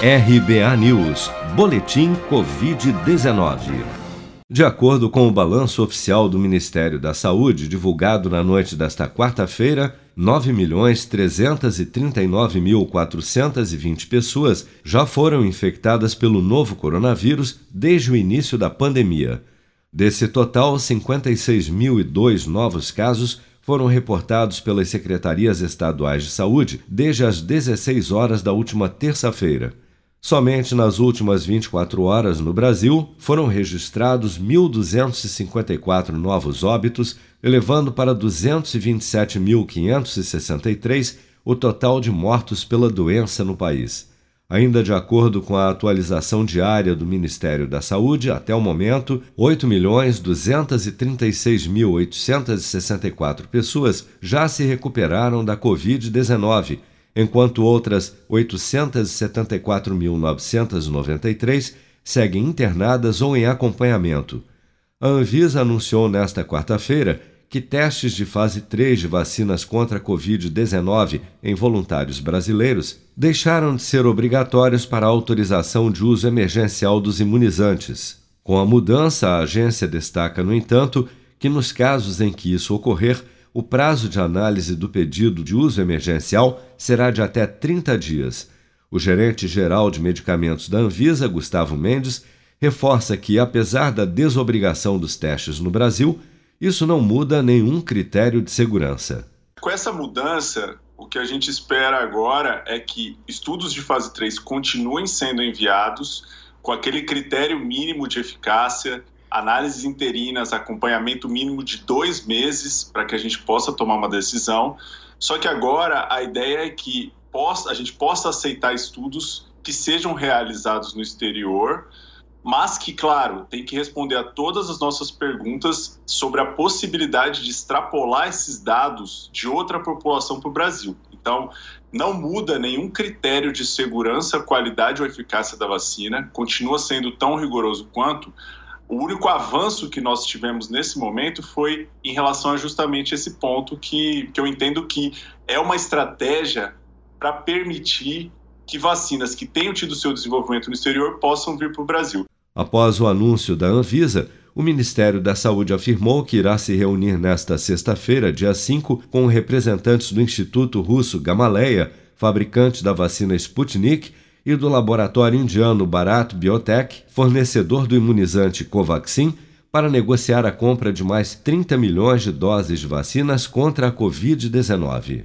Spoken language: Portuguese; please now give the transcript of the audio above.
RBA News, Boletim Covid-19. De acordo com o balanço oficial do Ministério da Saúde, divulgado na noite desta quarta-feira, 9.339.420 pessoas já foram infectadas pelo novo coronavírus desde o início da pandemia. Desse total, 56.002 novos casos foram reportados pelas secretarias estaduais de saúde desde as 16 horas da última terça-feira. Somente nas últimas 24 horas no Brasil foram registrados 1.254 novos óbitos, elevando para 227.563 o total de mortos pela doença no país. Ainda de acordo com a atualização diária do Ministério da Saúde, até o momento, 8.236.864 pessoas já se recuperaram da Covid-19 enquanto outras 874.993 seguem internadas ou em acompanhamento. A Anvisa anunciou nesta quarta-feira que testes de fase 3 de vacinas contra a Covid-19 em voluntários brasileiros deixaram de ser obrigatórios para a autorização de uso emergencial dos imunizantes. Com a mudança, a agência destaca, no entanto, que nos casos em que isso ocorrer, o prazo de análise do pedido de uso emergencial será de até 30 dias. O gerente-geral de medicamentos da Anvisa, Gustavo Mendes, reforça que, apesar da desobrigação dos testes no Brasil, isso não muda nenhum critério de segurança. Com essa mudança, o que a gente espera agora é que estudos de fase 3 continuem sendo enviados com aquele critério mínimo de eficácia análises interinas, acompanhamento mínimo de dois meses para que a gente possa tomar uma decisão. Só que agora a ideia é que possa, a gente possa aceitar estudos que sejam realizados no exterior, mas que, claro, tem que responder a todas as nossas perguntas sobre a possibilidade de extrapolar esses dados de outra população para o Brasil. Então, não muda nenhum critério de segurança, qualidade ou eficácia da vacina, continua sendo tão rigoroso quanto, o único avanço que nós tivemos nesse momento foi em relação a justamente esse ponto que, que eu entendo que é uma estratégia para permitir que vacinas que tenham tido seu desenvolvimento no exterior possam vir para o Brasil. Após o anúncio da Anvisa, o Ministério da Saúde afirmou que irá se reunir nesta sexta-feira, dia 5, com representantes do Instituto Russo Gamaleya, fabricante da vacina Sputnik, e do laboratório indiano Bharat Biotech, fornecedor do imunizante Covaxin, para negociar a compra de mais 30 milhões de doses de vacinas contra a Covid-19.